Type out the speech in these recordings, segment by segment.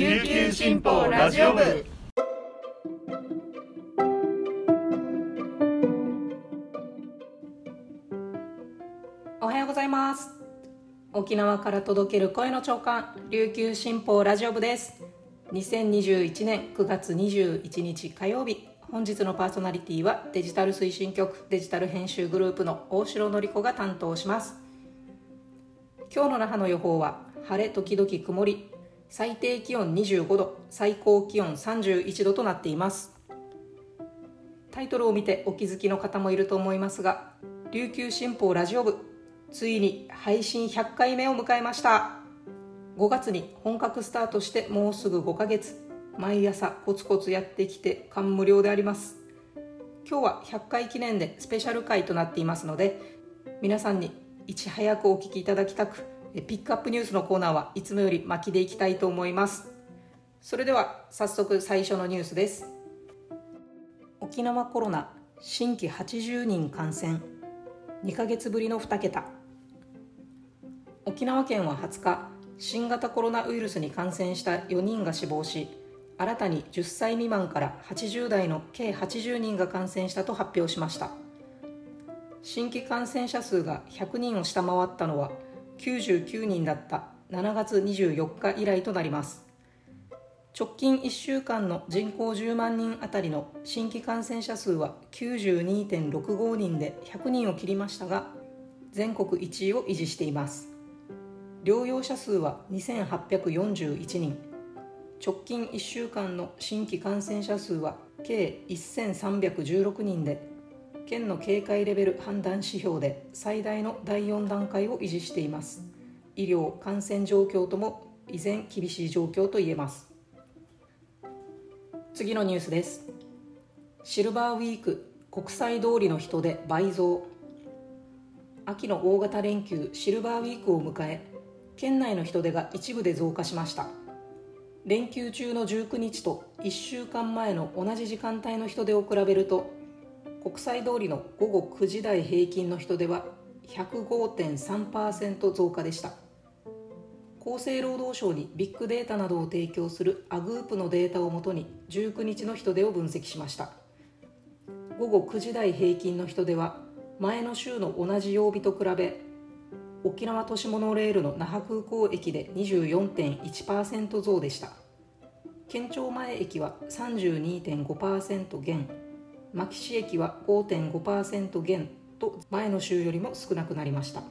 琉球新報ラジオ部。おはようございます。沖縄から届ける声の長官琉球新報ラジオ部です。2021年9月21日火曜日本日のパーソナリティはデジタル推進局デジタル編集グループの大城典子が担当します。今日の那覇の予報は晴れ時々曇り最低気温25度最高気温31度となっています。タイトルを見てお気づきの方もいると思いますが琉球新報ラジオ部ついに配信100回目を迎えました。5月に本格スタートしてもうすぐ5ヶ月毎朝コツコツやってきて感無量であります。今日は100回記念でスペシャル回となっていますので皆さんにいち早くお聞きいただきたくピックアップニュースのコーナーはいつもより巻きでいきたいと思います。それでは早速最初のニュースです。沖縄コロナ新規80人感染。2ヶ月ぶりの2桁。沖縄県は20日新型コロナウイルスに感染した4人が死亡し新たに10歳未満から80代の計80人が感染したと発表しました。新規感染者数が100人を下回ったのは99人だった。7月24日以来となります。直近1週間の人口10万人あたりの新規感染者数は92.65人で100人を切りましたが全国1位を維持しています。療養者数は2841人。直近1週間の新規感染者数は計1316人で県の警戒レベル判断指標で最大の第4段階を維持しています。医療感染状況とも依然厳しい状況と言えます。次のニュースです。シルバーウィーク国際通りの人で倍増。秋の大型連休シルバーウィークを迎え県内の人出が一部で増加しました。連休中の19日と1週間前の同じ時間帯の人出を比べると国際通りの午後9時台平均の人出は105.3%増加でした。厚生労働省にビッグデータなどを提供するアグープのデータをもとに19日の人出を分析しました。午後9時台平均の人出は前の週の同じ曜日と比べ沖縄都市モノレールの那覇空港駅で24.1%増でした。県庁前駅は32.5%減。牧師駅は5.5%減と前の週よりも少なくなりました。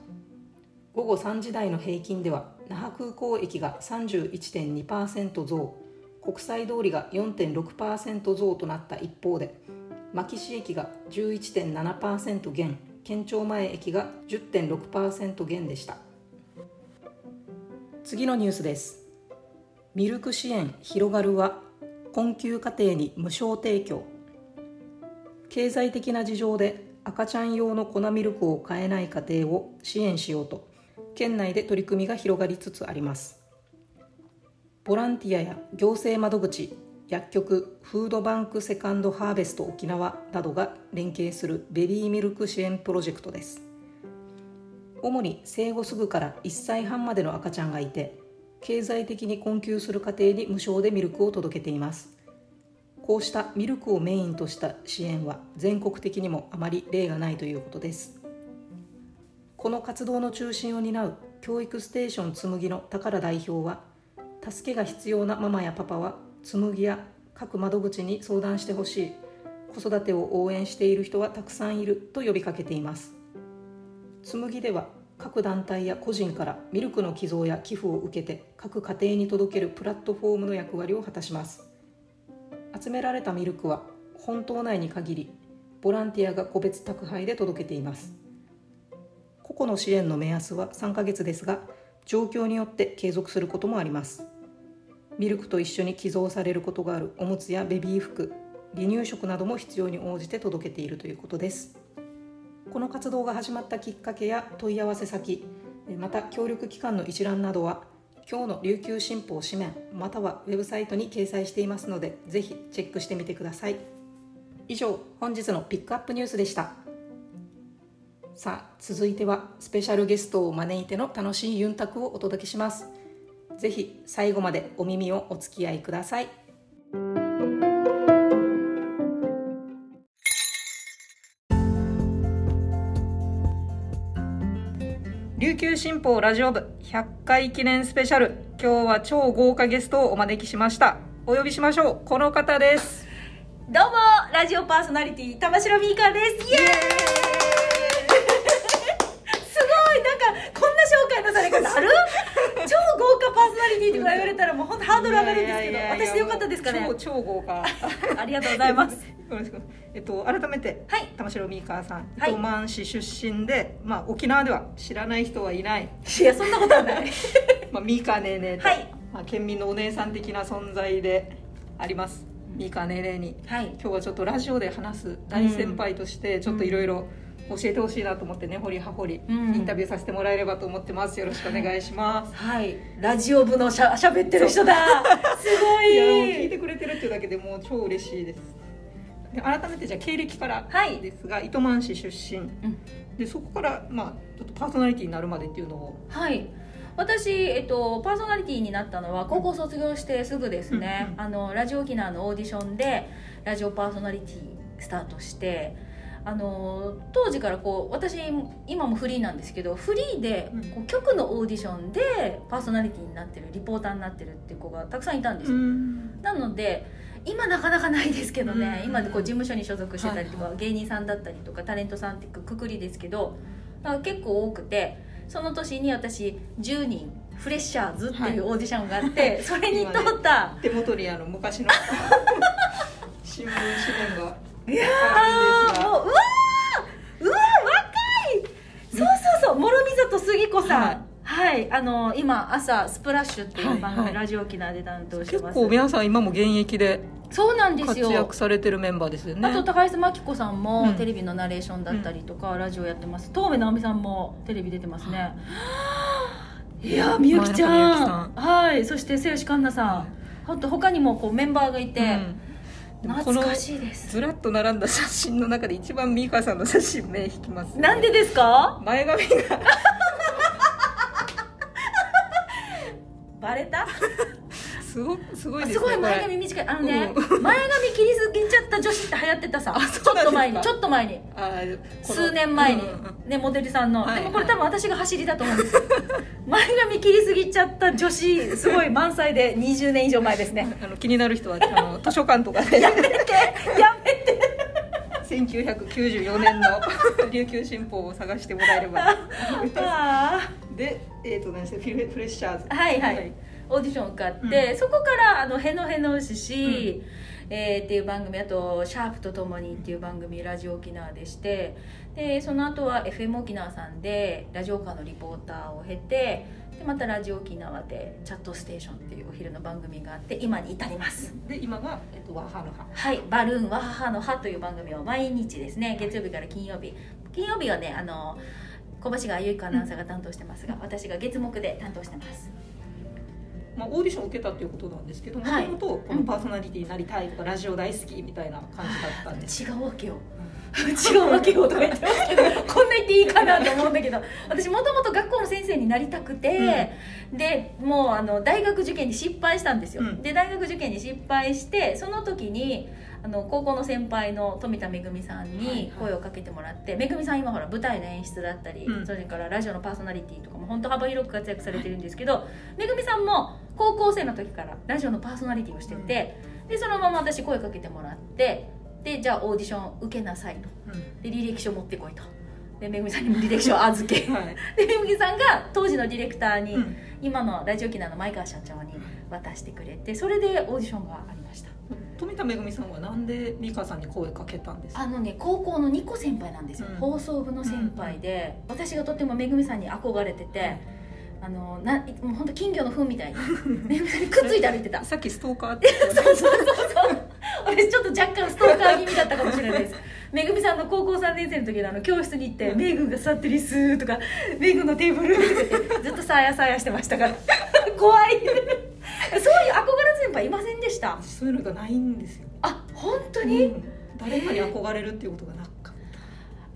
午後3時台の平均では那覇空港駅が31.2%増国際通りが4.6%増となった一方で牧師駅が11.7%減県庁前駅が10.6%減でした。次のニュースです。ミルク支援広がるは困窮家庭に無償提供。経済的な事情で赤ちゃん用の粉ミルクを買えない家庭を支援しようと県内で取り組みが広がりつつあります。ボランティアや行政窓口薬局フードバンクセカンドハーベスト沖縄などが連携するベビーミルク支援プロジェクトです。主に生後すぐから1歳半までの赤ちゃんがいて経済的に困窮する家庭に無償でミルクを届けています。こうしたミルクをメインとした支援は全国的にもあまり例がないということです。この活動の中心を担う教育ステーションつむぎの宝代表は助けが必要なママやパパは紬や各窓口に相談してほしい子育てを応援している人はたくさんいると呼びかけています。紬では各団体や個人からミルクの寄贈や寄付を受けて各家庭に届けるプラットフォームの役割を果たします。集められたミルクは本島内に限りボランティアが個別宅配で届けています。個々の支援の目安は3ヶ月ですが状況によって継続することもあります。ミルクと一緒に寄贈されることがあるおむつやベビー服離乳食なども必要に応じて届けているということです。この活動が始まったきっかけや問い合わせ先また協力機関の一覧などは今日の琉球新報紙面またはウェブサイトに掲載していますのでぜひチェックしてみてください。以上本日のピックアップニュースでした。さあ続いてはスペシャルゲストを招いての楽しいユンタクをお届けします。ぜひ最後までお耳をお付き合いください。球新報ラジオ部100回記念スペシャル。今日は超豪華ゲストをお招きしました。お呼びしましょう。この方です。どうもラジオパーソナリティ玉城ミーカです。イエーイすごいなんかこんな紹介のされ方ある超豪華パ言われたらもう本当ハードル上がるんですけど私でよかったですかね？超超豪華。ありがとうございます。よろしくえっと改めてはい。玉城ミーカーさんはい。糸満市出身で、まあ、沖縄では知らない人はいない、いやそんなことはない。まあ、ミーカーねーねーと、はい。まあ、県民のお姉さん的な存在であります。ミーカーねーねーに。はい。今日はちょっとラジオで話す大先輩としてちょっといろいろ教えてほしいなと思ってね掘り葉掘りうん。インタビューさせてもらえればと思ってます。よろしくお願いします。はい。ラジオ部のしゃしってる人だ。すごい。やもう聞いいてくれてるっていうだけでもう超嬉しいです。で改めてじゃあ経歴からはい。ですが、糸満市出身。でそこからまあちょっとパーソナリティになるまでっていうのを。はい。私、えっと、パーソナリティになったのは高校卒業してすぐですね、うんうん。あのラジオ沖縄のオーディションでラジオパーソナリティスタートしてあの当時からこう私今もフリーなんですけどフリーでうん。こう局のオーディションでパーソナリティになってるリポーターになってるっていう子がたくさんいたんですよ、なので今なかなかないですけどね、うん。今でこう事務所に所属してたりとか、はい。芸人さんだったりとかタレントさんってくくりですけどだから結構多くてその年に私10人フレッシャーズっていうオーディションがあって、それに通った、手元にあの昔の 新聞紙面がいやもううわーうわー若い。そうそうそう諸見里杉子さん。はい、あの今朝スプラッシュっていう番組、はいはい。ラジオ沖縄で担当して結ます。構皆さん今も現役でそうなんです活よ躍されてるメンバーですよね。あと高橋真紀子さんもうん。テレビのナレーションだったりとか、ラジオやってます。東部直美さんもテレビ出てますね、い。やーみゆきちゃん。はいそして末吉環奈さん、ほんと他にもこうメンバーがいて、うん懐かしいです。ずらっと並んだ写真の中で一番ミーカさんの写真目引きます、ね、なんでですか？前髪がすごすごいですねすごい前髪短い。あのね、う前髪切りすぎちゃった女子って流行ってたさ。あちょっと前にちょっと前に。数年前に、ねモデルさんの、はいでもこれ多分私が走りだと思うんですよ。前髪切りすぎちゃった女子すごい満載で20年以上前ですね。あの気になる人はあの図書館とかで。やめてやめて。1994年の琉球新報を探してもらえれば。あでえっ、と何でしたフィレッシャーズ。ーはい。はい、オーディション受かって、そこからあの「へのへの牛し」えーっていう番組あと「シャープとともに」っていう番組ラジオ沖縄でしてでその後は FM 沖縄さんでラジオカーのリポーターを経てでまたラジオ沖縄で「チャットステーション」っていうお昼の番組があって今に至ります。で今が、えっと、ワハの葉。はい「バルーンは母の歯」という番組を毎日ですね。月曜日から金曜日。金曜日はねあの小橋川由子アナウンサーが担当してますが、私が月木で担当してますまあ、オーディションを受けたっていうことなんですけどもとはいもとこのパーソナリティになりたいとか、ラジオ大好きみたいな感じだったんです。違うわけよ。違うわけよとか言ってますけどこんな言っていいかなと思うんだけど私もともと学校の先生になりたくて、でもうあの大学受験に失敗したんですよ、うん。で大学受験に失敗してその時にあの高校の先輩の富田恵さんはいに声をかけてもらって、めぐみさん今ほら舞台の演出だったり、うん。それからラジオのパーソナリティとかも本当幅広く活躍されてるんですけど、めぐみさんも高校生の時からラジオのパーソナリティをしてて、でそのまま私声かけてもらってでじゃあオーディション受けなさいと。うん。で履歴書持ってこいと。でめぐみさんにも履歴書を預け。はい。でめぐみさんが当時のディレクターに、うん。今のラジオ機能の前川社長に渡してくれてそれでオーディションがありました。富田恵さんはなんで美香さんに声かけたんですか？あのね高校の2個先輩なんですよ、うん。放送部の先輩で、私がとってもめぐみさんに憧れてて、あのなもう本当金魚の糞みたいに。めぐみさんにくっついて歩いてた。さっきストーカーって そうそうそうそう。私ちょっと若干ストーカー気味だったかもしれないです。めぐみさんの高校3年生の時のあの教室に行って「めぐが座ってるっす」とか「めぐのテーブル」とか言ってずっとさやさやしてましたから。怖い。そういう憧れ先輩いませんでした？そういうのがないんですよ。あ本当に、うん。誰かに憧れるっていうことがな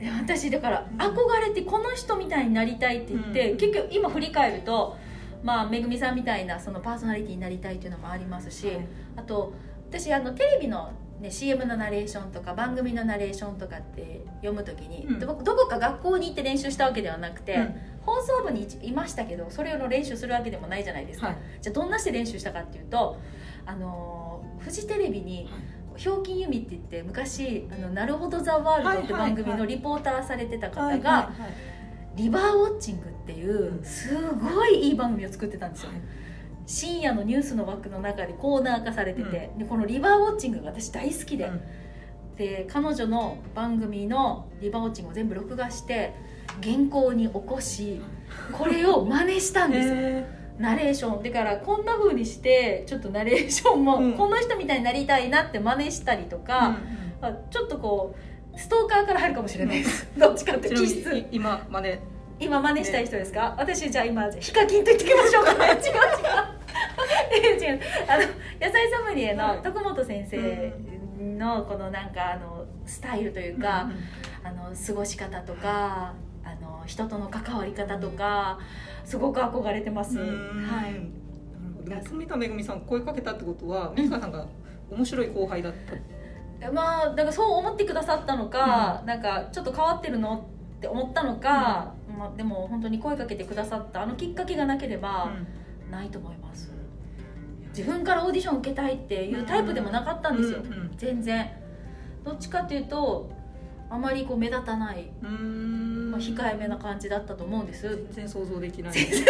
私だから憧れてこの人みたいになりたいって言って、うん。結局今振り返るとまあめぐみさんみたいなそのパーソナリティになりたいっていうのもありますし、はい。あと私あのテレビの、ね、CM のナレーションとか番組のナレーションとかって読む時に、うん。どどこか学校に行って練習したわけではなくて、うん。放送部にいましたけどそれを練習するわけでもないじゃないですか、はい。じゃあどんなして練習したかっていうとあのーフジテレビに「ひょうきん由美」って言って昔「あのなるほどザワールド」って番組のリポーターされてた方が「リバーウォッチング」っていうすごいいい番組を作ってたんですよ。深夜のニュースの枠の中でコーナー化されてて、でこのリバーウォッチングが私大好きで、うん。で彼女の番組のリバーウォッチングを全部録画して原稿に起こしこれを真似したんですよ。へナレーション。だからこんな風にしてちょっとナレーションも、うん。この人みたいになりたいなって真似したりとーか、あちょっとこうストーカーから入るかもしれないです。どっちかって気質。今まで？今真似したい人ですか、私じゃあ今ヒカキンと言ってきましょうかね。違う違う。違う。あの野菜ソムリエの徳本先生のこのなんかあのスタイルというか、あの過ごし方とかあの人との関わり方とかすごく憧れてます、うん。はい。なるほど。めぐみさん声かけたってことは美香さんが面白い後輩だった？まあだからそう思ってくださったのか、なんかちょっと変わってるのって思ったのか、まあ、でも本当に声かけてくださったあのきっかけがなければないと思います、自分からオーディション受けたいっていうタイプでもなかったんですよ、うんうん。全然。どっちかっていうとあまりこう目立たない、うーん。まあ、控えめな感じだったと思うんです。全然想像できない。どっちかっ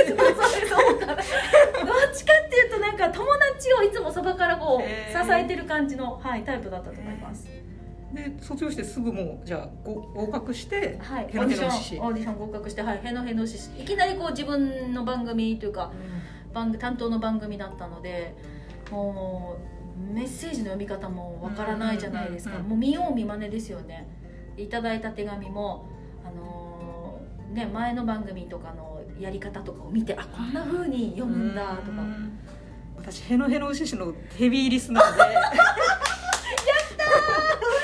ていうとなんか友達をいつもそばからこうへ支ーえてる感じの、はい、タイプだったと思います、で卒業してすぐもうじゃあご合格してはい、オヘーディシノヘノ獅子ョンオーディション合格して、はい、へのへのしいきなりこう自分の番組というか番組担当の番組だったのでもうメッセージの読み方もわからないじゃないですか、うんうんうん。もう見よう見まねですよねいただいた手紙もあのーね前の番組とかのやり方とかを見てあこんな風に読むんだとか。うん私ヘノヘノ獅子のヘビーリスナーで。や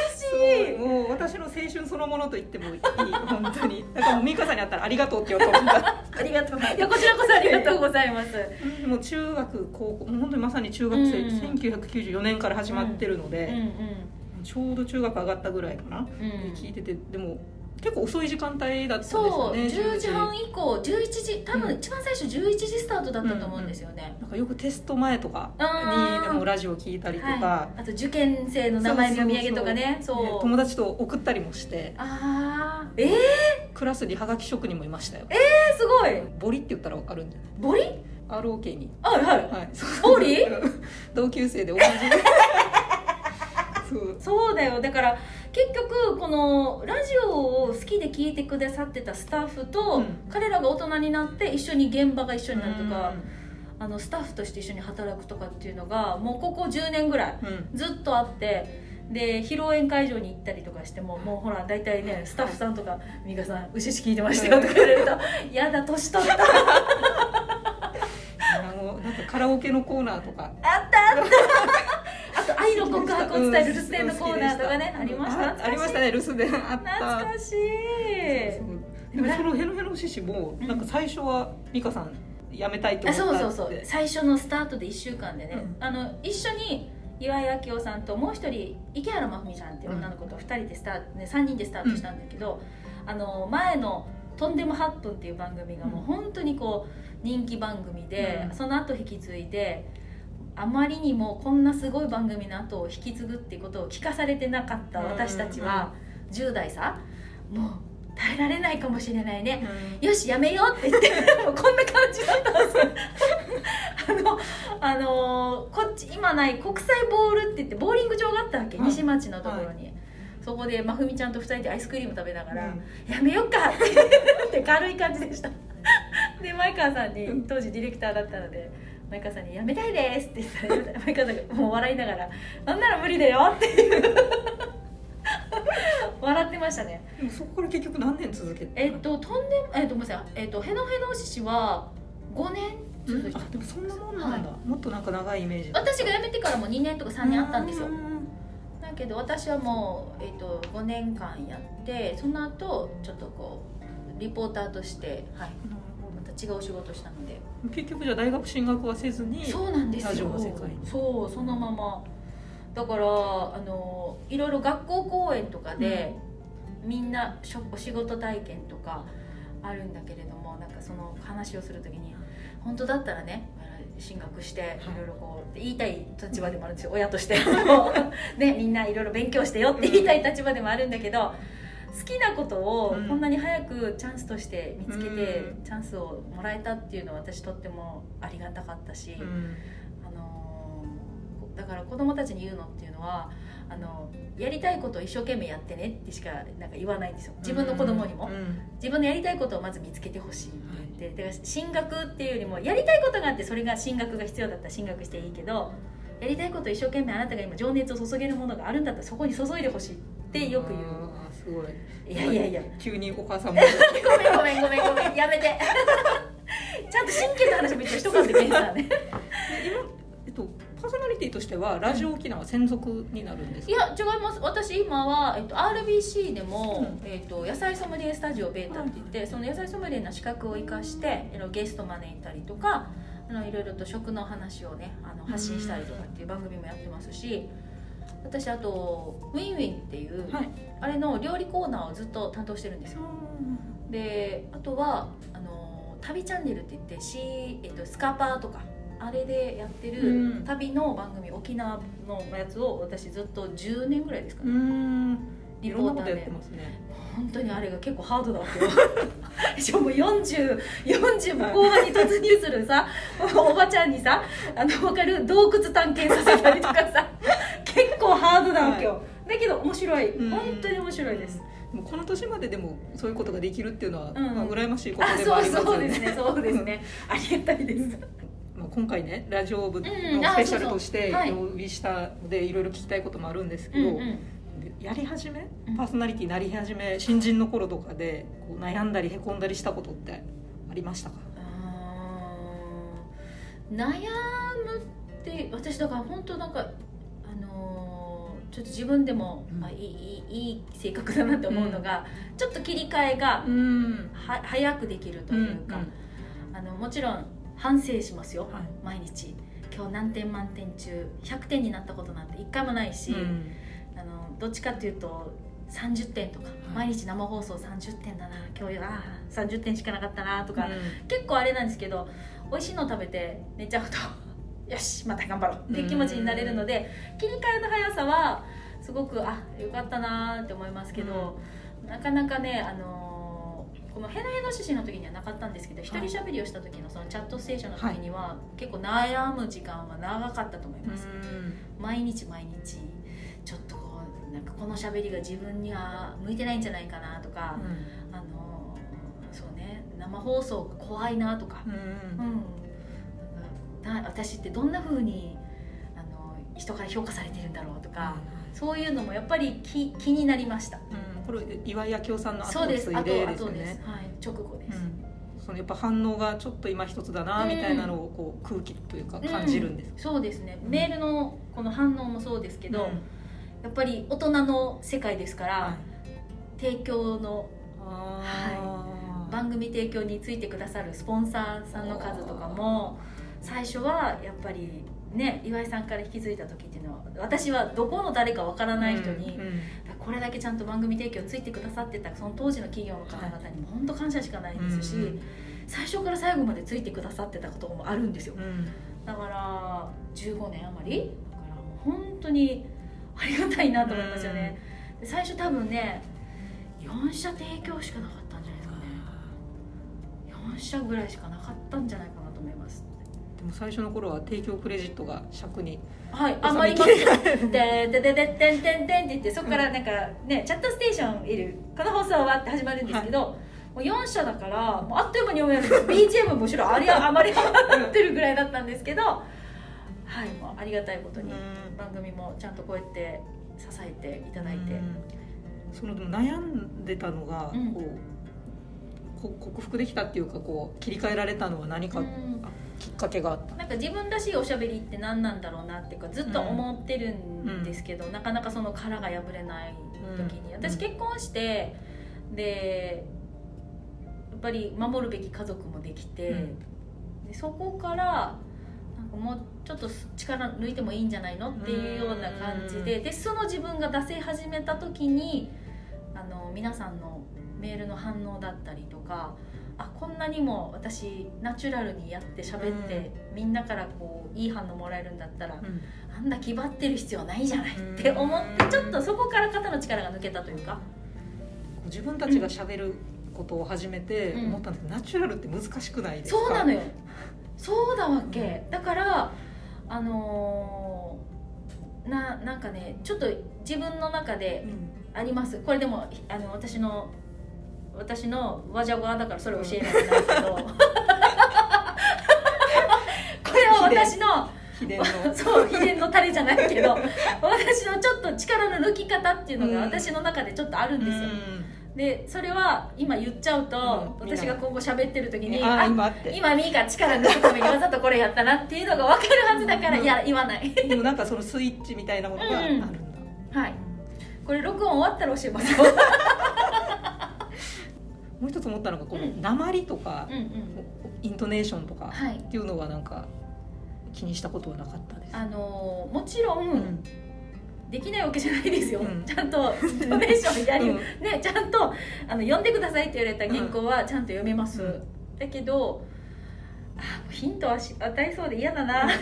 嬉しい。もう私の青春そのものと言ってもいい。本当に。だからもう美香さんに会ったらありがとうって言おうと思ったありがとう。いやこちらこそありがとうございます。もう中学高校もう本当にまさに中学生、うん1994年から始まってるので、うんうんちょうど中学上がったぐらいかな、うん。聞いててでも結構遅い時間帯だったんですよそうね10時半以降11時多分うん。一番最初11時スタートだったと思うんですよね、なんかよくテスト前とかあー。にでもラジオ聞いたりとか、はい、あと受験生の名前の読み上げとかね。そう。ね友達と送ったりもして。ああえー、クラスにハガキ職人もいましたよ。えすごい。ボリって言ったら分かるんじゃボリ？ない ROK に。はいはい。はい。ボリ？同級生で同じそう。そうだよ。だから結局このラジオを好きで聞いてくださってたスタッフと、うん。彼らが大人になって一緒に現場が一緒になるとかうあのスタッフとして一緒に働くとかっていうのがもうここ10年ぐらいずっとあってで披露宴会場に行ったりとかしてももうほら大体ねスタッフさんとか「美香さん牛し聞いてましたよ」とか言われると「やだ年取った」あのなんかカラオケのコーナーとか。あったあった愛の告白を伝える留守電のコーナーとかねうんありました？あありましたね。留守電あった。懐かしい。でもそのヘロヘロ獅子もうんなんか最初は美香さん辞めたいとあ思ったそうそうそう。最初のスタートで1週間でね、うん。あの一緒に岩井明夫さんともう一人池原真文さんっていう女の子と2人でスタート、ね、3人でスタートしたんだけど、あの前の「とんでも8分」っていう番組がもう本当にこう人気番組で、うん。その後引き継いであまりにもこんなすごい番組の後を引き継ぐっていうことを聞かされてなかった私たちは10代さもう耐えられないかもしれないね、よしやめようって言って もうこんな感じだったんですよ。あのあのーこっち今ない国際ボールって言ってボーリング場があったわけ、はい。西町のところに、そこでまふみちゃんと2人でアイスクリーム食べながら、うん。やめよっかって軽い感じでした。で前川さんにうん。当時ディレクターだったので前川さんに「やめたいです」って言ったら前川さんがもう笑いながら「なんなら無理だよ」っていう。笑ってましたね。でもそこから結局何年続けてえっととんでもえっとごめんなさいえっとヘノヘノ獅子は5年続いて。あでもそんなもんなんだ、もっとなんか長いイメージ。だ私が辞めてからも2年とか3年あったんですよ。うんだけど私はもう、えっと5年間やってその後ちょっとこうリポーターとして、はい、違うお仕事したので。結局じゃあ大学進学はせずにそうなんですよ。ラジオの世界に。そうそのまま。だからあのいろいろ学校公演とかで、みんなしょお仕事体験とかあるんだけれどもなんかその話をする時に本当だったらね進学してい。ろいろこう言いたい立場でもあるんですよ。親として。ねみんないろいろ勉強してよって言いたい立場でもあるんだけど、好きなことをこんなに早くチャンスとして見つけて、うん。チャンスをもらえたっていうのは私とってもありがたかったし、うん。あのーだから子供たちに言うのっていうのはあのやりたいことを一生懸命やってねってしかなんか言わないんですよ。自分の子供にも、うん。自分のやりたいことをまず見つけてほしいって言って、だから進学っていうよりもやりたいことがあってそれが進学が必要だったら進学していいけどやりたいことを一生懸命あなたが今情熱を注げるものがあるんだったらそこに注いでほしいってよく言うすごい。いやいやいや。急にお母さんも。ごめんごめんごめんごめんやめて。ちゃんと真剣な話も一応しとかんといけんさねえっと、パーソナリティとしてはラジオ沖縄専属になるんですいかや違います。私今は、えっと、RBC でも、うえっと、野菜ソムリエスタジオベータって言って、その野菜ソムリエの資格を生かしてゲスト招いたりとかあのいろいろと食の話をねあの発信したりとかっていう番組もやってますし私あと「ウィンウィン」っていう、はい。あれの料理コーナーをずっと担当してるんですよ。であとはあの旅チャンネルって言ってし、えっと、スカパーとかあれでやってるうん。旅の番組、沖縄のやつを私ずっと10年ぐらいですかうね、リポーターで。ね。本当にあれが結構ハードだわけよ。しかも4040 40も後半に突入するさおばちゃんにさあの分かる？洞窟探検させたりとかさ結構ハードなわけよ、だけど面白い。うん。本当に面白いです、もうこの年まででもそういうことができるっていうのは、うん。まあ、羨ましいことあでもありますよね。そうですねそうですね。ありがたいです。まあ、今回ねラジオ部のスペシャルとして呼びしたのでいろいろ聞きたいこともあるんですけど、うんうん。でやり始めうん。パーソナリティなり始め新人の頃とかでこう悩んだりへこんだりしたことってありましたか？悩むって私だから本当なんかあのーちょっと自分でも、うん。あいいいい性格だなって思うのが、ちょっと切り替えがうん。は早くできるというか、あのもちろん反省しますよ、はい。毎日。今日何点満点中100点になったことなんて一回もないし、うん。あのどっちかっていうと30点とか、い。毎日生放送30点だな今日ああ30点しかなかったなとか、うん。結構あれなんですけど美味しいの食べて寝ちゃうとよしまた頑張ろう。っていう気持ちになれるので切り替えの速さはすごくあよかったなって思いますけど、なかなかねあのーこのヘナヘナ獅子の時にはなかったんですけど一人喋りをした時のそのチャットステーションの時には、結構悩む時間は長かったと思います、毎日毎日ちょっとこうなんかこの喋りが自分には向いてないんじゃないかなとか、あのそうね生放送が怖いなとか、うん。うんな私ってどんな風にあの人から評価されてるんだろうとか、そういうのもやっぱり気気になりました。うんこれ岩井明夫さんの後そうを継いですはい、直後です、うん。そのやっぱ反応がちょっと今一つだなみたいなのをこう空気というか感じるんです、そうですね。うん。メールのこの反応もそうですけど、うん。やっぱり大人の世界ですから、はい。提供のあー。番組提供についてくださるスポンサーさんの数とかも最初はやっぱりね岩井さんから引き継いだ時っていうのは私はどこの誰かわからない人に、うんうん。これだけちゃんと番組提供ついてくださってたその当時の企業の方々にも本当感謝しかないですし、うんうん。最初から最後までついてくださってたこともあるんですよ。うん。だから15年余りだからもう本当にありがたいなと思いますよね、で最初多分ね4社提供しかなかったんじゃないですかね。4社ぐらいしかなかったんじゃないかなと思いますでも最初の頃は提供クレジットが尺にはい、あ収めまりますよ。で、で、で、で、てんてんてんって言って、そこからなんかね、チャットステーションいる、この放送はって始まるんですけど、もう4社だから、もうあっという間に読めるんです。BGM もむしろありゃあまり余ってるぐらいだったんですけど、はい、もうありがたいことに、番組もちゃんとこうやって支えていただいて。うんその悩んでたのが、うんこうこ克服できたっていうかこう切り替えられたのは何かうんきっかけがあった、なんか自分らしいおしゃべりって何なんだろうなっていうかずっと思ってるんですけど、なかなかその殻が破れない時に、うん。私結婚してでぱり守るべき家族もできて、うん。でそこからなんかもうちょっと力抜いてもいいんじゃないのっていうような感じででその自分が出せ始めた時にあの皆さんのメールの反応だったりとかあこんなにも私ナチュラルにやって喋って、みんなからこういい反応もらえるんだったらうん。あんな気張ってる必要ないじゃないって思ってちょっとそこから肩の力が抜けたというか。自分たちが喋ることを始めてうん。思ったんですけど、ナチュラルって難しくないですか？そうなのよ。そうだわけ、だからあのーななんかねちょっと自分の中でうん。あります。これでもあの私の私のわじゃわだからそれ教えられないけど、これは私の秘伝。の。そう秘伝のタレじゃないけど私のちょっと力の抜き方っていうのがうん。私の中でちょっとあるんですよ、うん。でそれは今言っちゃうと、うん。私が今後喋ってる時に、あ今今ミーが力抜くためにわざとこれやったなっていうのが分かるはずだから、うん。いや言わない。でもなんかそのスイッチみたいなものがあるんだ、はい。これ録音終わったら教えますよ もう一つ思ったのがこのうん。鉛とかうんうん。イントネーションとかはい。っていうのはなんか気にしたことはなかったです。あのーもちろん、うん。できないわけじゃないですよ、うん。ちゃんとイントネーションやり、うん。ねちゃんとあの読んでくださいって言われた原稿はちゃんと読めます、うん。だけどあヒントはし与えそうで嫌だな。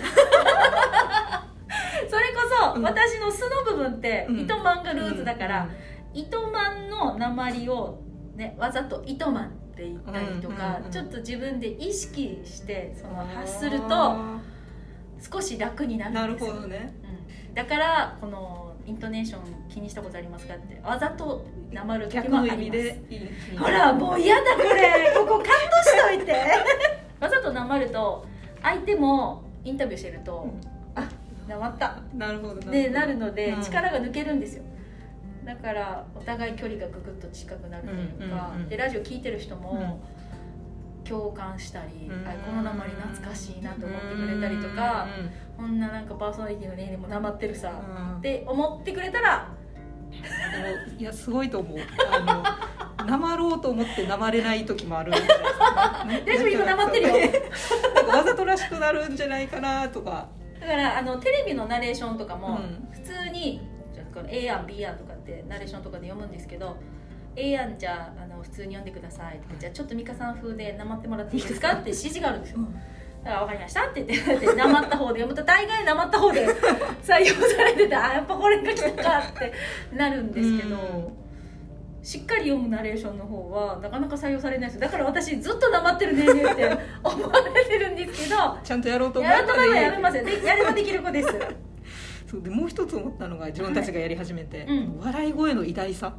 それこそ、うん。私の素の部分ってうん。糸満がルーツだから、糸満の鉛を、ね、わざと糸満って言ったりとか、うんうんうんちょっと自分で意識してその発するとあ少し楽になるるんですよ。ほどね。うん。だからこのイントネーション気にしたことありますかって。わざとなまる時逆もあります。ほらもう嫌だこれ。ここカットしといて。わざとなまると相手もインタビューしてると、あなまった。なるほど。でなるのでうん。力が抜けるんですよだからお互い距離がぐぐっと近くなるというか、うんうんうんでラジオ聞いてる人も共感したり、うん。あこの鉛懐かしいなと思ってくれたりとか、こんななんかパーソナリティのねにもなまってるさ、うん。って思ってくれたらいやすごいと思う。あのなまろうと思ってなまれない時もある。大丈夫？今なまってるよ。わざとらしくなるんじゃないかなとか。だからあのテレビのナレーションとかもうん。普通にじゃあこの A 案 B 案とかってナレーションとかで読むんですけど A 案じゃああの普通に読んでくださいってじゃあちょっと美香さん風でなまってもらっていいですか？って指示があるんですよ。だから分かりましたって言ってなまった方で読むと大概なまった方で採用されててあやっぱこれが来たかってなるんですけどうん。しっかり読むナレーションの方はなかなか採用されないですよ。だから私ずっとなまってるねって 思われてるんですけどちゃんとやろうと思やると思えばやればできる子ですそうでもう一つ思ったのが自分たちがやり始めて、うん。笑い声の偉大さ。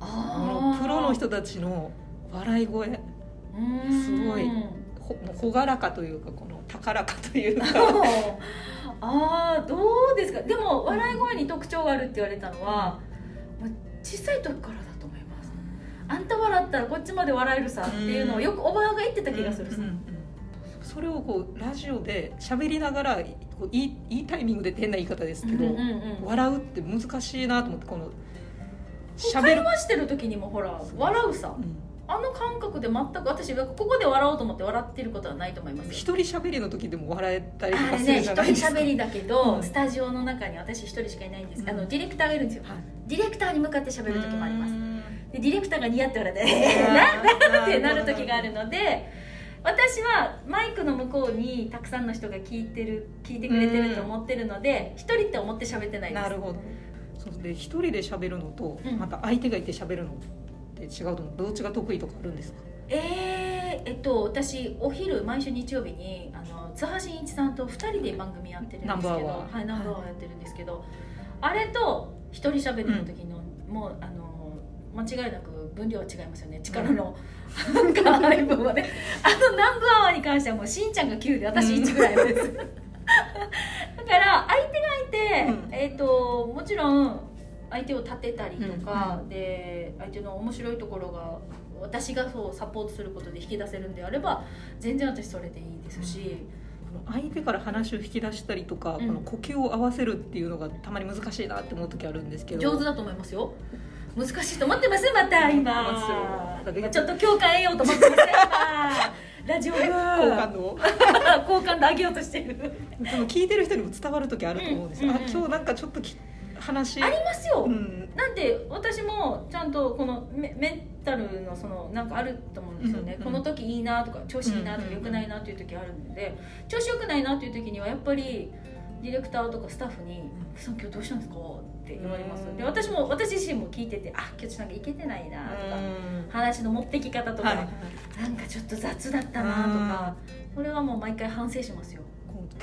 このプロの人たちの笑い声。すすごい。ほ朗らかというかこの高らかというか。ああどうですか？でも笑い声に特徴があるって言われたのは、まあ小さい時からだと思います。あんた笑ったらこっちまで笑えるさっていうのをよくおばあが言ってた気がするさ、うんうんうん。それをこうラジオで喋りながらこういいいいタイミングでって変な言い方ですけど、うんうんうん。笑うって難しいなと思ってこの喋会る、話してる時にもほら笑うさ。うん。あの感覚で全く私ここで笑おうと思って笑ってることはないと思いますよ。一人喋りの時でも笑えたりとあれかするね一人じゃないですか、喋りだけど、うん。スタジオの中に私一人しかいないんです、うん。あのディレクターがいるんですよ。はい。ディレクターに向かって喋る時もあります。うん。でディレクターが似合って言われてあー「な ってなる時があるので私はマイクの向こうにたくさんの人が聞いてる聞いてくれてると思ってるので一人って思って喋ってないです。なるほど。そうで一人で喋るのと、うん。また相手がいて喋るのって違うと思う。どっちが得意とかあるんですか？えー、えっと私お昼毎週日曜日にあの津波真一さんと2人で番組やってるんですけどナンバーワン。はい、ナンバーワンやってるんですけど、あれと一人喋りの時の、もうあの間違いなく分量は違いますよね。力の、配分はね。あのナンバーワンに関してはもうしんちゃんが9で私1ぐらいです、だから相手がいて、うん。えっ、ともちろん相手を立てたりとか、うん。で相手の面白いところが私がそうサポートすることで引き出せるんであれば全然私それでいいですし、相手から話を引き出したりとか、うんこの呼吸を合わせるっていうのがたまに難しいなって思う時あるんですけど。上手だと思いますよ難しいと思ってますまた今。ちょっと共感得ようと思ってます。今。ラジオ部好感度好感度上げようとしてる。でも聞いてる人にも伝わる時あると思うんですよ、うんうんあ今日なんかちょっとき話。ありますよ、うん。なんで私もちゃんとこのメメンタルのそのなんかあると思うんですよね、うんうんこの時いいなとか調子いいなとかうんうんうん。良くないなっていう時あるので。調子良くないなっていう時にはやっぱりディレクターとかスタッフに「福さん今日どうしたんですか?」って言われます。うんで私も私自身も聞いてて「あ今日ちょっとなんかいけてないな」とかうん。話の持ってき方とか、はい。なんかちょっと雑だったなとかこれはもう毎回反省しますよ。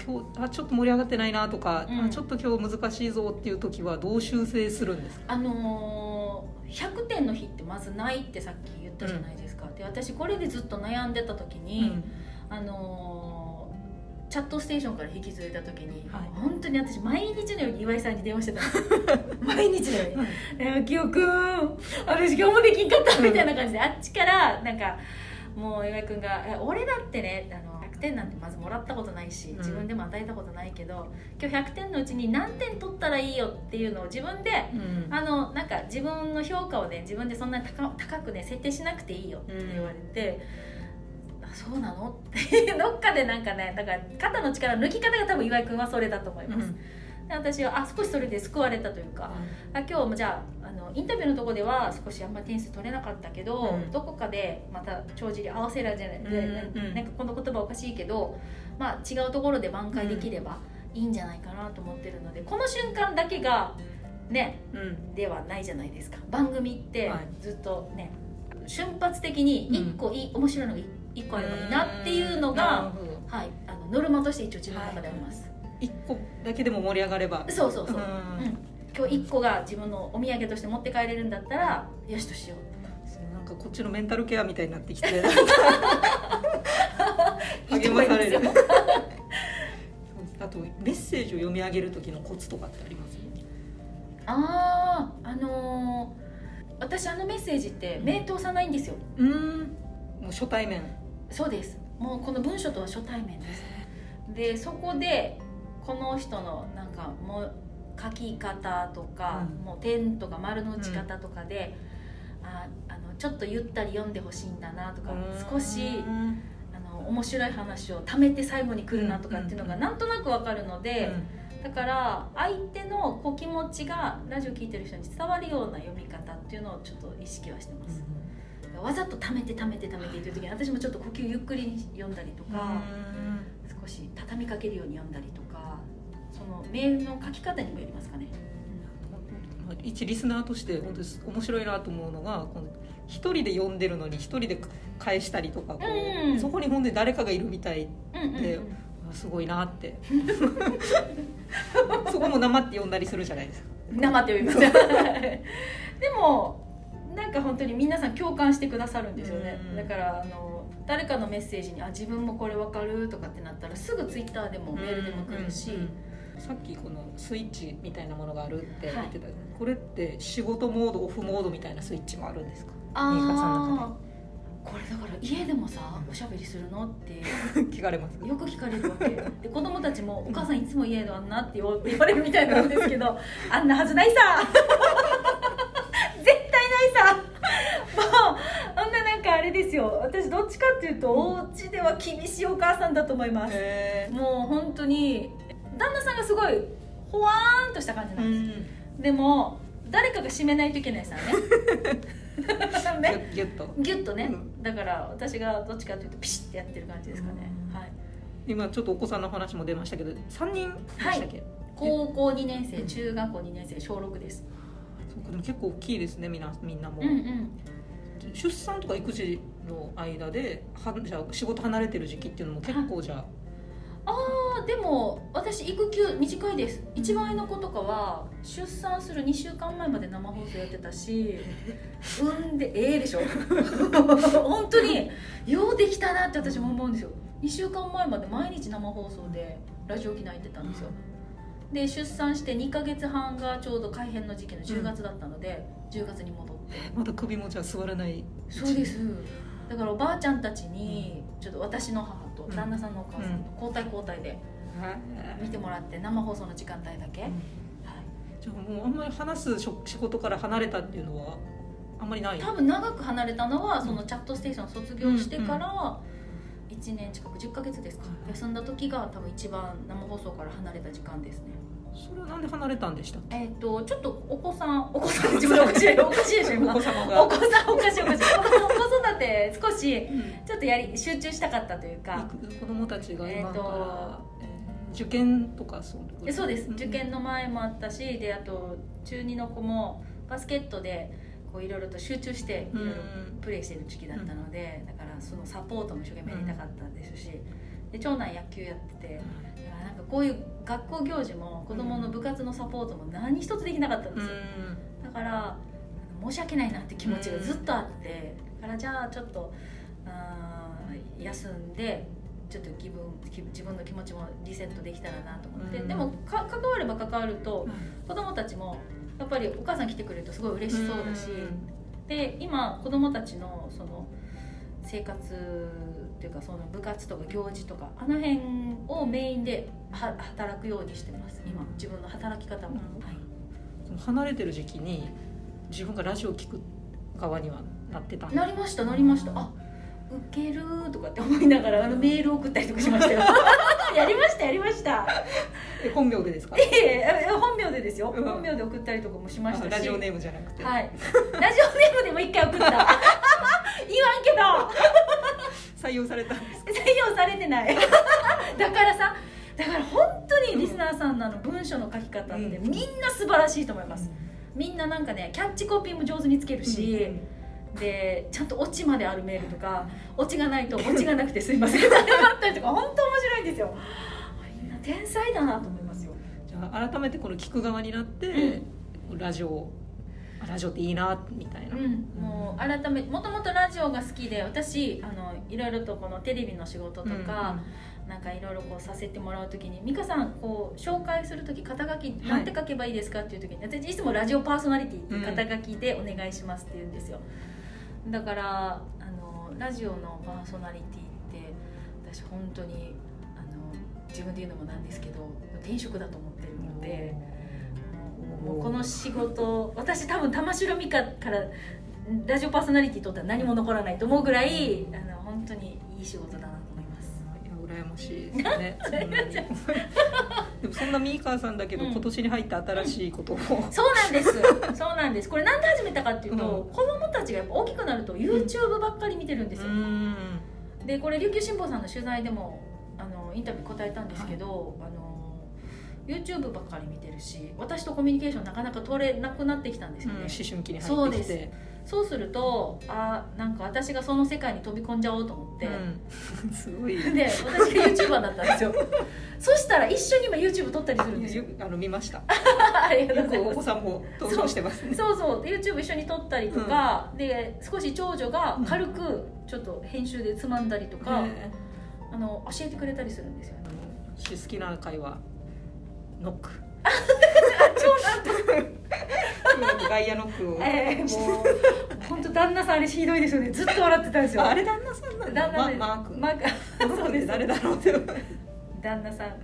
今日あちょっと盛り上がってないなとか、うん。あちょっと今日難しいぞっていう時はどう修正するんですか？あのー100点の日ってまずないってさっき言ったじゃないですか、で私これでずっと悩んでた時に、あのーチャットステーションから引き継いだ時に、はい。本当に私毎日のように岩井さんに電話してた 毎日のように「えきよくん私今日もできんかった」みたいな感じで、あっちからなんかもう岩井君がえ「俺だってねあの100点なんてまずもらったことないしん。自分でも与えたことないけど、今日100点のうちに何点取ったらいいよっていうのを自分でうん。あのなんか自分の評価をね自分でそんなに高高くね設定しなくていいよって言われて、あそうなの？っ てどっかでなんかねだから肩の力抜き方が多分岩井君はそれだと思います、で私はあ少しそれで救われたというか、あ今日もじゃああのインタビューのとこでは少しあんまり点数取れなかったけど、うん。どこかでまた帳尻合わせらじゃない、でうんうん。なんかこの言葉おかしいけど、まあ、違うところで挽回できればいいんじゃないかなと思ってるのでこの瞬間だけがねうん。ではないじゃないですか。番組ってはい。ずっとね、瞬発的に1個いい、面白いのが1個あればいいなっていうのが、はい、あのノルマとして一応自分の中であります、一個だけでも盛り上がれば。そうそうそう、うん。うん。今日1個が自分のお土産として持って帰れるんだったらよしとしようなんかこっちのメンタルケアみたいになってきて。励まされる。あとメッセージを読み上げる時のコツとかってあります？あああのー私あのメッセージって目通さないんですよ。うん。もう初対面。そうです。もうこの文章とは初対面です。でそこでこの人のなんかもう書き方とか、うん。もう点とか丸の打ち方とかで、ああのちょっとゆったり読んでほしいんだなとか少しうん。あの面白い話をためて最後に来るなとかっていうのがうん。なんとなくわかるので、だから相手のこう気持ちがラジオ聞いてる人に伝わるような読み方っていうのをちょっと意識はしてます、わざとためてためてためてっていう時に私もちょっと呼吸ゆっくりに読んだりとか、少し畳みかけるように読んだりとかそのメールの書き方にもよりますかね、まあ一リスナーとして本当に面白いなと思うのがこの一人で読んでるのに一人で返したりとかこう、うんそこに本当に誰かがいるみたいうんうんうんすごいなって。そこも生って読んだりするじゃないですか。生って読みます。でもなんか本当に皆さん共感してくださるんですよね、うんだからあの誰かのメッセージに「あ自分もこれ分かる」とかってなったらすぐツイッターでもメールでも来るし、うんうんさっきこのスイッチみたいなものがあるって言ってた、これって仕事モードオフモードみたいなスイッチもあるんですか？あこれだから家でもさおしゃべりするのって 聞かれます。よく聞かれるわけ。で子供たちも「お母さんいつも家であんな」って言われるみたいなんですけど あんなはずないさ絶対ないさもうあんななんかあれですよ。私どっちかっていうとお家では厳しいお母さんだと思います。へもう本当に旦那さんがすごいほわーんとした感じうなんです、ん。でも誰かが締めないといけないさね ね。ギュッと。ギュッとね、うん。だから私がどっちかというとピシッてやってる感じですかね、うん。はい。今ちょっとお子さんの話も出ましたけど3人でしたっけ、高校2年生中学校2年生小6です。そうか。でも結構大きいですねみんなみんなも、うんうん。出産とか育児の間ではじゃあ仕事離れてる時期っていうのも結構じゃああーでも私育休短いです。一番上の子とかは出産する2週間前まで生放送やってたし産んでええでしょ。本当にようできたなって私も思うんですよ。2週間前まで毎日生放送でラジオ機内行ってたんですよ。で出産して2ヶ月半がちょうど改編の時期の10月だったので、10月に戻って。まだ首もじゃあ座らない。そうです。だからおばあちゃんたちにちょっと私の母旦那さんのお母さんと交代交代で見てもらって生放送の時間帯だけ、はい、じゃあもうあんまり話す仕事から離れたっていうのはあんまりない？多分長く離れたのはそのチャットステーション卒業してから1年近く10ヶ月ですか。うん休んだ時が多分一番生放送から離れた時間ですねそれはなんで離れたんでしたえっ、とちょっとお子さんお子さん自分で おかしいおかしいでしょお今お子さんおかしいおかしい。子育て少しうん。ちょっとやり集中したかったというか。子供たちが今から、えー受験とかそうえそうです。ん。受験の前もあったしであと中2の子もバスケットでこういろいろと集中していろいろプレーしてる時期だったので、だからそのサポートも一生懸命やりたかったですし、で長男野球やっててこういう学校行事も子供の部活のサポートも何一つできなかったんですよ、だから申し訳ないなって気持ちがずっとあって、だからじゃあちょっと休んでちょっと気分気自分の気持ちもリセットできたらなと思って、うん。でもか関われば関わると子供たちもやっぱりお母さん来てくれるとすごい嬉しそうだし、で今子供たちのその生活っていうかその部活とか行事とかあの辺をメインでは働くようにしてます。今自分の働き方も、うん。はい。その離れてる時期に自分がラジオを聞く側にはなってたんなりましたなりました。あ受けるとかって思いながらあのメール送ったりとかしましたよ。やりましたやりました。え本名でですか？いえ本名でですよ、うん。本名で送ったりとかもしましたし。あラジオネームじゃなくて、はい。ラジオネームでも一回送った。言わんけど。採用されたんですか？採用されてない。だからさだから本当にリスナーさんのあの文章の書き方ってうん。みんな素晴らしいと思います、みんななんかねキャッチコピーも上手につけるし、でちゃんとオチまであるメールとかオチがないとオチがなくてすいませんってあったりとか本当面白いんですよ。みんな天才だなと思いますよ。じゃあ改めてこの聞く側になって、ラジオあラジオっていいなみたいな、うん、もう改めもともとラジオが好きで私あのいろいろとこのテレビの仕事とか、なんかいろいろこうさせてもらう時に美香さんこう紹介する時肩書きなんて書けばいいですかっていう時に私いつもラジオパーソナリティっていう肩書きでお願いしますって言うんですよだからあのラジオのパーソナリティって私本当にあの自分で言うのもなんですけど転職だと思ってるので。もうこの仕事私多分玉城美香からラジオパーソナリティとっては何も残らないと思うぐらいあの本当にいい仕事だな羨ましいですね。で？もそんなミーカーさんだけど、うん。今年に入った新しいことを。そうなんです。そうなんです。これなんで始めたかっていうと、うん。子供たちがやっぱ大きくなると YouTube ばっかり見てるんですよ、ん。でこれ琉球新報さんの取材でもあのインタビュー答えたんですけど、あの YouTube ばっかり見てるし私とコミュニケーションなかなか取れなくなってきたんですよね、思春期にそうです入ってきて。そうするとあなんか私がその世界に飛び込んじゃおうと思って、うん。すごい。で私が YouTuber だったんですよ。そしたら一緒に今 YouTube 撮ったりするんですよ。あの見ました。ありがとうよくおございます。子さんも登場してます。ねそうそう。で YouTube 一緒に撮ったりとか、で少し長女が軽くちょっと編集でつまんだりとか、えあの教えてくれたりするんですよ。ーあの私好きな会話。ノック外野ノックを、ええもう本当旦那さんあれひどいですよね。ずっと笑ってたんですよ。ああれ旦那さんなんだ。旦那でママー君マーク。この子って誰だろうって。旦那さん。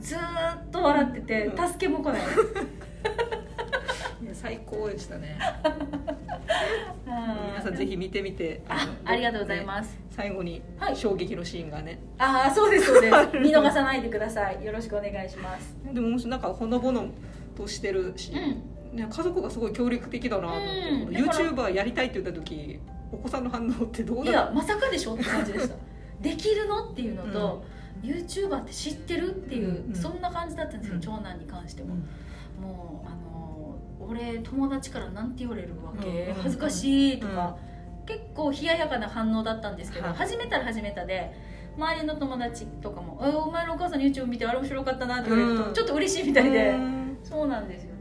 ずーっと笑っててうん。助けも来ない、いや最高でしたね。皆皆さんぜひ見てみて。ありがとうございねます、最後にはい。衝撃のシーンがね、ああそうですそうです。見逃さないでください。よろしくお願いします。でもなんかほのぼのとしてるし、うんね、家族がすごい協力的だなと思って、YouTuber やりたいって言った時お子さんの反応ってどういだやまさかでしょって感じでした。できるの？っていうのと、YouTuber って知ってる？っていう、うんうん。そんな感じだったんですよ、うん。長男に関しても、うん。もうあの俺友達からなんて言われるわけ、うん恥ずかしいとか、結構冷ややかな反応だったんですけど、はい。始めたら始めたで周りの友達とかも「えお前のお母さんの YouTube 見てあれ面白かったな」って言われると、うん。ちょっと嬉しいみたいで、うん。そうなんですよ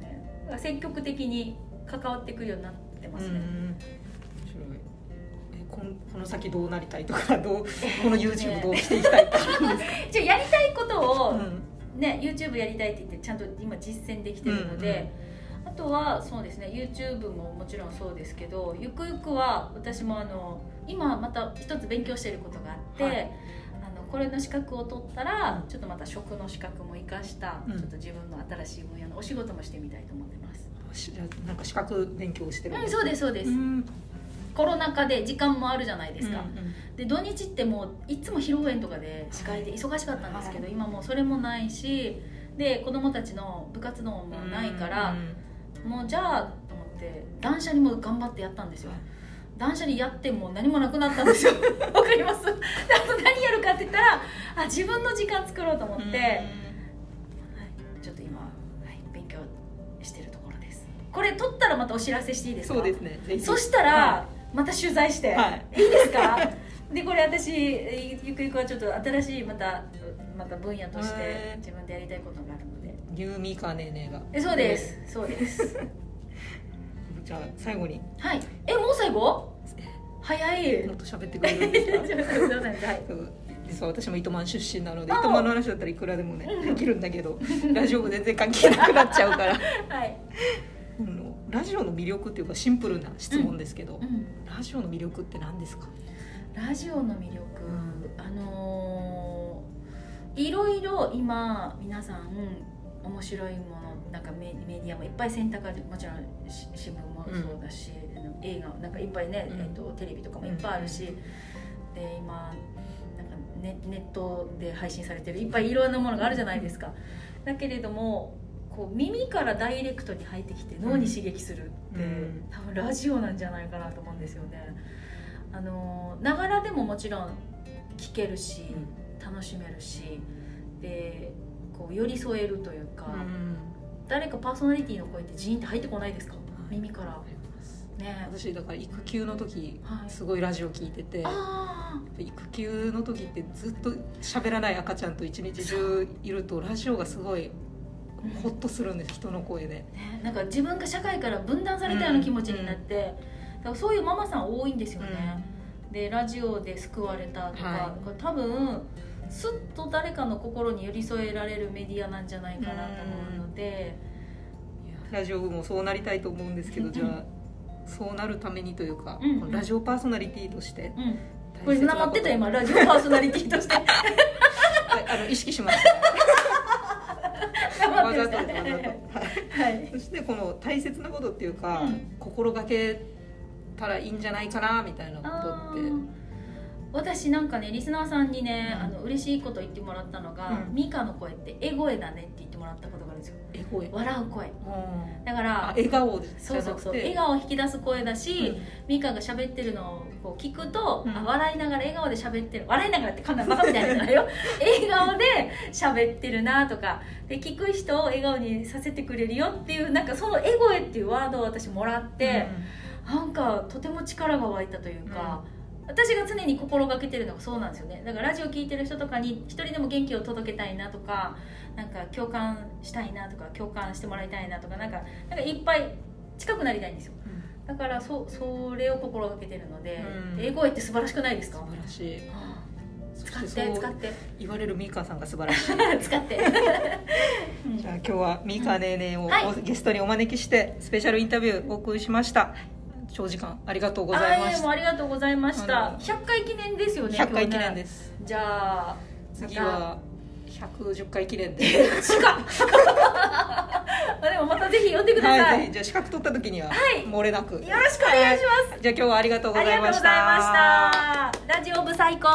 積極的に関わってくるようになってますね、こんこの先どうなりたいとかどう この YouTube どうしていきたいってあるんですか、じゃあやりたいことを、うん。ね YouTube やりたいって言ってちゃんと今実践できてるので、あとはそうですね YouTube ももちろんそうですけどゆくゆくは私もあの今また一つ勉強していることがあって、はい。あのこれの資格を取ったらちょっとまた職の資格も生かした、うん。ちょっと自分の新しい分野のお仕事もしてみたいと思っなんか資格勉強してるうん、そうですそうです、うん。コロナ禍で時間もあるじゃないですか、うんうん。で土日ってもういつも披露宴とかで司会で忙しかったんですけど、今もうそれもないしで子供たちの部活動もないから、もうじゃあと思って断捨離も頑張ってやったんですよ。断捨離やってもう何もなくなったんですよ。わかります？であと何やるかって言ったらあ自分の時間作ろうと思って、はい、これ取ったらまたお知らせしていいですか？そうですね。ぜひ。そしたら、はまた取材して、はい。い、いですか？でこれ私えゆくゆくはちょっと新しいまたまた分野として自分でやりたいことがあるので。ニューミカネーネーが。えそうです。そうです。じゃあ最後に。はい。えもう最後？早い。もっと喋ってくれるんですか？はい。実は私も糸満出身なのであ糸満の話だったらいくらでもねできるんだけどラジオ部全然関係なくなっちゃうから。はい、ラジオの魅力っていうかシンプルな質問ですけど、うん、ラジオの魅力って何ですか？ラジオの魅力、あのーいろいろ今皆さん面白いものなんかメメディアもいっぱい選択がもちろんし新聞もそうだし、映画なんかいっぱいね、うん。えっとテレビとかもいっぱいあるし、で今なんかネネットで配信されてるいっぱいいろんなものがあるじゃないですか。だけれどもこう耳からダイレクトに入ってきて脳に刺激するって、うん。多分ラジオなんじゃないかなと思うんですよね。あのながらでももちろん聞けるし、楽しめるしでこう寄り添えるというか、誰かパーソナリティの声ってジーンって入ってこないですか、耳から。ね。私だから育休の時はい。すごいラジオ聞いてて、あ育休の時ってずっと喋らない赤ちゃんと一日中いるとラジオがすごいホッとするんです人の声で。あ、ね、なんか自分が社会から分断されたような気持ちになって、だからそういうママさん多いんですよね、でラジオで救われたとか,、は多分すっと誰かの心に寄り添えられるメディアなんじゃないかなと思うので、ラジオ部もそうなりたいと思うんですけどじゃあそうなるためにというか、うんこのラジオパーソナリティとして。うん、これ大切な名乗ってた今ラジオパーソナリティとして。はいあの意識しましたわざとわざと。はい。はいそしてこの大切なことっていうか、うん。心がけたらいいんじゃないかなみたいなことって。私なんかねリスナーさんにね、うん。あの嬉しいこと言ってもらったのが「うん。ミカの声ってえ声だね」って言ってもらったことが笑う声。うん。だからあ笑顔じそうそうそう。笑顔を引き出す声だし、うんミカが喋ってるのをこう聞くと、うん。あ笑いながら笑顔で喋ってる。笑いながらってかなりバカみたいなよ。笑顔で喋ってるなとかで聞く人を笑顔にさせてくれるよっていうなんかその「え声」っていうワードを私もらって、なんかとても力が湧いたというか、私が常に心がけてるのがそうなんですよね。だからラジオ聞いてる人とかに一人でも元気を届けたいなとかなんか共感したいなとか共感してもらいたいなとかなんかなんかいっぱい近くなりたいんですよ。だからそそれを心がけてるので、うん。英語って素晴らしくないですか？素晴らしい。はあ使って使って。言われるミカさんが素晴らしい。使って、う んじゃあ今日はミカネーネーをはい。ゲストにお招きしてスペシャルインタビューお送りしました長時間ありがとうございました。ありがとうございました。あの100回記念ですよね100回記念です。すじゃあ次は110回記念で。でもまたぜひ呼んでください、はいじゃあ資格取った時にははい。漏れなく、よろしくお願いします、じゃあ今日はありがとうごありがとうございました。ラジオ部最高